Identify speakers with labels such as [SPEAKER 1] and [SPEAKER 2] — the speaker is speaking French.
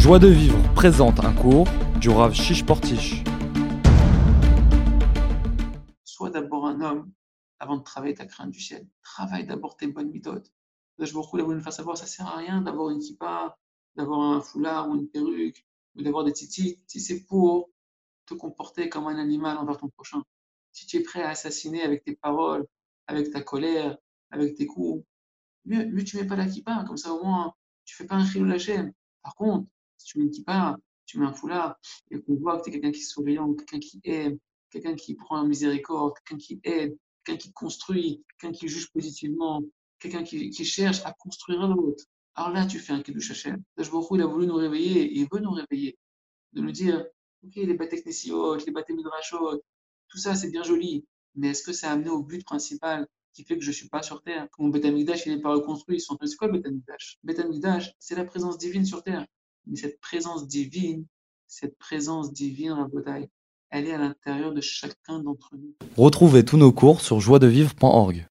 [SPEAKER 1] Joie de vivre présente un cours du Rav Shish Portish.
[SPEAKER 2] Sois d'abord un homme avant de travailler ta crainte du ciel. Travaille d'abord tes bonnes méthodes. Je beaucoup voulu nous faire savoir, ça sert à rien d'avoir une kippa, d'avoir un foulard ou une perruque, ou d'avoir des titis, si c'est pour te comporter comme un animal envers ton prochain. Si tu es prêt à assassiner avec tes paroles, avec ta colère, avec tes coups, mieux, mieux tu mets pas la kippa, comme ça au moins tu fais pas un chilou chaîne. Par contre, si tu mets une kippa, tu mets un foulard, et qu'on voit que tu es quelqu'un qui est souriant, quelqu'un qui aime, quelqu'un qui prend miséricorde, quelqu'un qui aide, quelqu'un qui construit, quelqu'un qui juge positivement, quelqu'un qui, cherche à construire un autre. Alors là, tu fais un kiddush Hashem. il a voulu nous réveiller, et il veut nous réveiller, de nous dire, ok, les bâtés les bâtés midrashot, tout ça c'est bien joli, mais est-ce que ça a amené au but principal qui fait que je ne suis pas sur terre? Mon Betamikdash, il n'est pas reconstruit. C'est quoi le Betamikdash Betamikdash, c'est la présence divine sur terre. Mais cette présence divine, cette présence divine, Rabotai, elle est à l'intérieur de chacun d'entre nous.
[SPEAKER 1] Retrouvez tous nos cours sur joiedevivre.org.